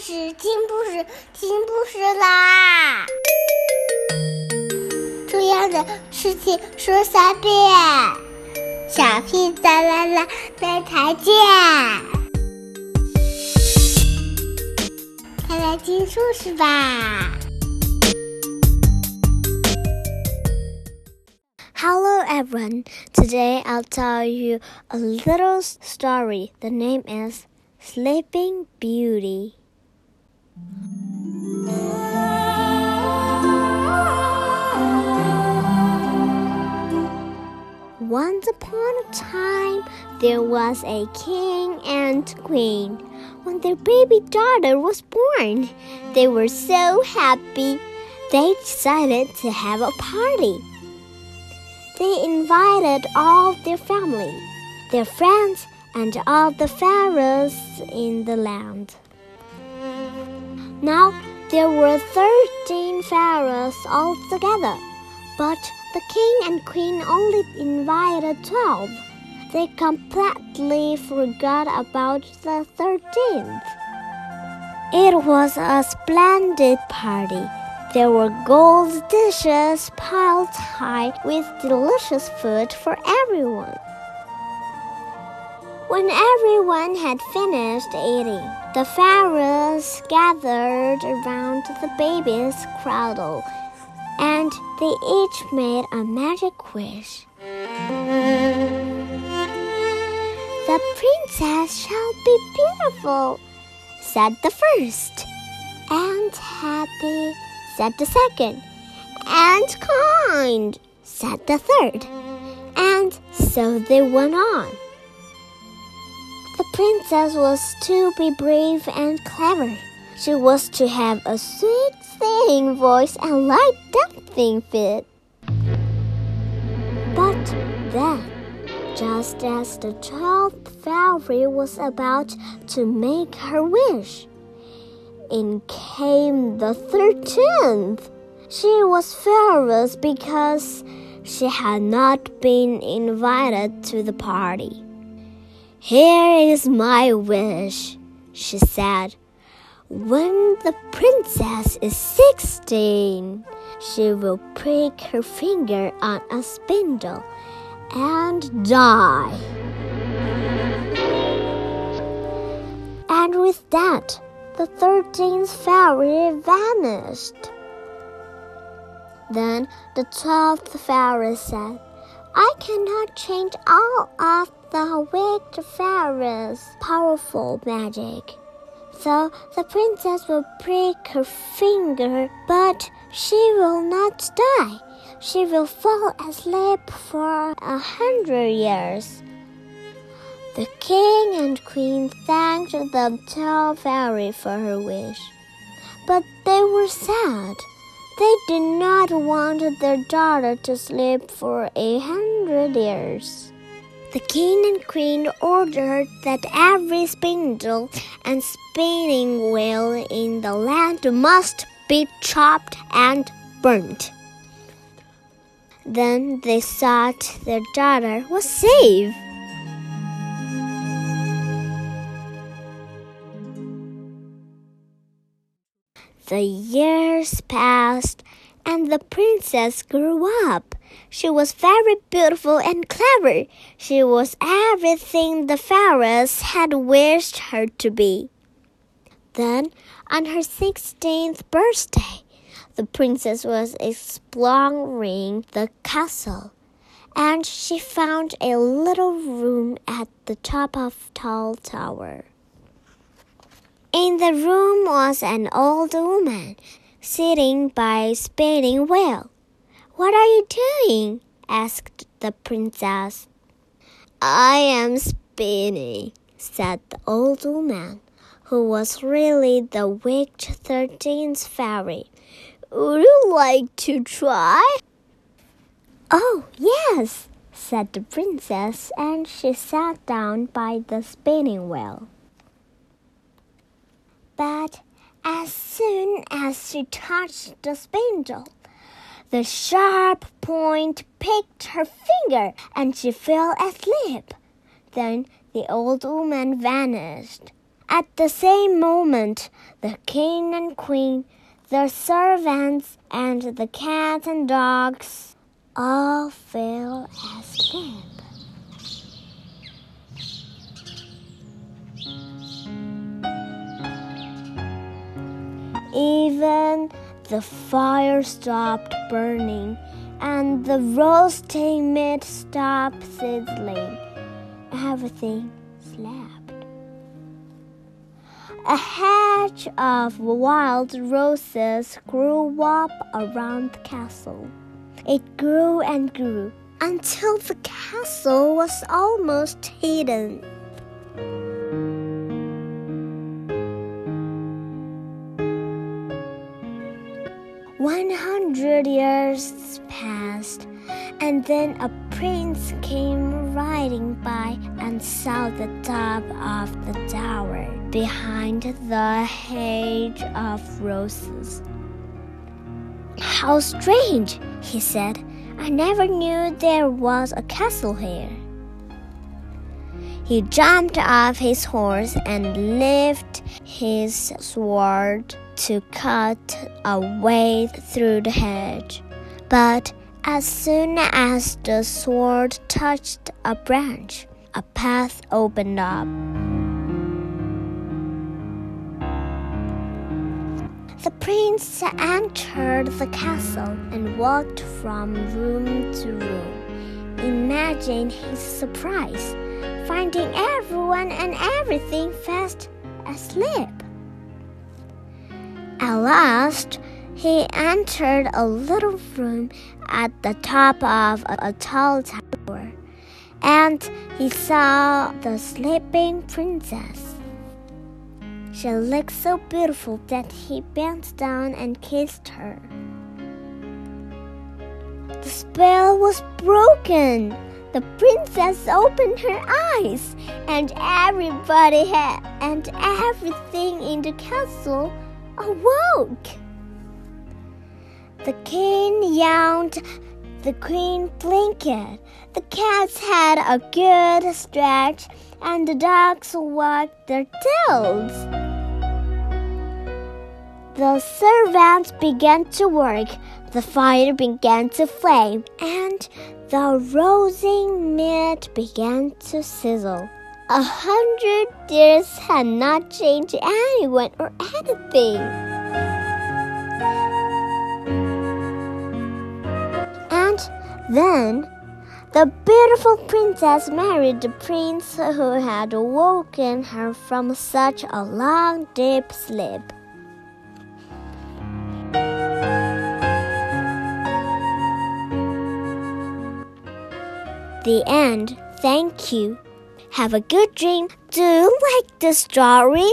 事，听故事，听故事啦！重要的事情说三遍，小屁哒啦啦，明天见！快来听故事吧！Hello everyone. Today I'll tell you a little story. The name is Sleeping Beauty. Once upon a time, there was a king and queen. When their baby daughter was born, they were so happy. They decided to have a party. They invited all their family, their friends, and all the pharaohs in the land. Now there were thirteen pharaohs altogether, but the king and queen only invited twelve. They completely forgot about the thirteenth. It was a splendid party. There were gold dishes piled high with delicious food for everyone. When everyone had finished eating, the pharaohs gathered around the baby's cradle and they each made a magic wish. The princess shall be beautiful, said the first, and happy, said the second, and kind, said the third, and so they went on. The princess was to be brave and clever. She was to have a sweet singing voice and light dancing feet. But then, just as the twelfth fairy was about to make her wish, in came the thirteenth. She was furious because she had not been invited to the party. Here is my wish, she said. When the princess is sixteen, she will prick her finger on a spindle and die. And with that, the thirteenth fairy vanished. Then the twelfth fairy said, I cannot change all of the wicked fairy's powerful magic. So the princess will break her finger, but she will not die. She will fall asleep for a hundred years. The king and queen thanked the tall fairy for her wish, but they were sad. They did not want their daughter to sleep for a hundred years. The king and queen ordered that every spindle and spinning wheel in the land must be chopped and burnt. Then they thought their daughter was safe. The years passed and the princess grew up. She was very beautiful and clever. She was everything the pharaohs had wished her to be. Then, on her sixteenth birthday, the princess was exploring the castle, and she found a little room at the top of tall tower. In the room was an old woman sitting by a spinning wheel. What are you doing? asked the princess. I am spinning, said the old woman, who was really the wicked thirteenth fairy. Would you like to try? Oh, yes, said the princess, and she sat down by the spinning wheel. But as soon as she touched the spindle, the sharp point picked her finger and she fell asleep. Then the old woman vanished. At the same moment, the king and queen, the servants, and the cats and dogs all fell asleep. Even the fire stopped burning and the roasting meat stopped sizzling. Everything slept. A hedge of wild roses grew up around the castle. It grew and grew until the castle was almost hidden. One hundred years passed, and then a prince came riding by and saw the top of the tower behind the hedge of roses. How strange, he said. I never knew there was a castle here. He jumped off his horse and lifted his sword to cut a way through the hedge. But as soon as the sword touched a branch, a path opened up. The prince entered the castle and walked from room to room. Imagine his surprise, finding everyone and everything fast asleep. At last, he entered a little room at the top of a tall tower, and he saw the sleeping princess. She looked so beautiful that he bent down and kissed her. The spell was broken. The princess opened her eyes, and everybody had, and everything in the castle awoke. The king yawned, the queen blinked, the cats had a good stretch, and the dogs wagged their tails. The servants began to work, the fire began to flame, and the roasting meat began to sizzle. A hundred years had not changed anyone or anything. And then the beautiful princess married the prince who had awoken her from such a long, deep sleep. The end. Thank you. Have a good dream. Do you like the story?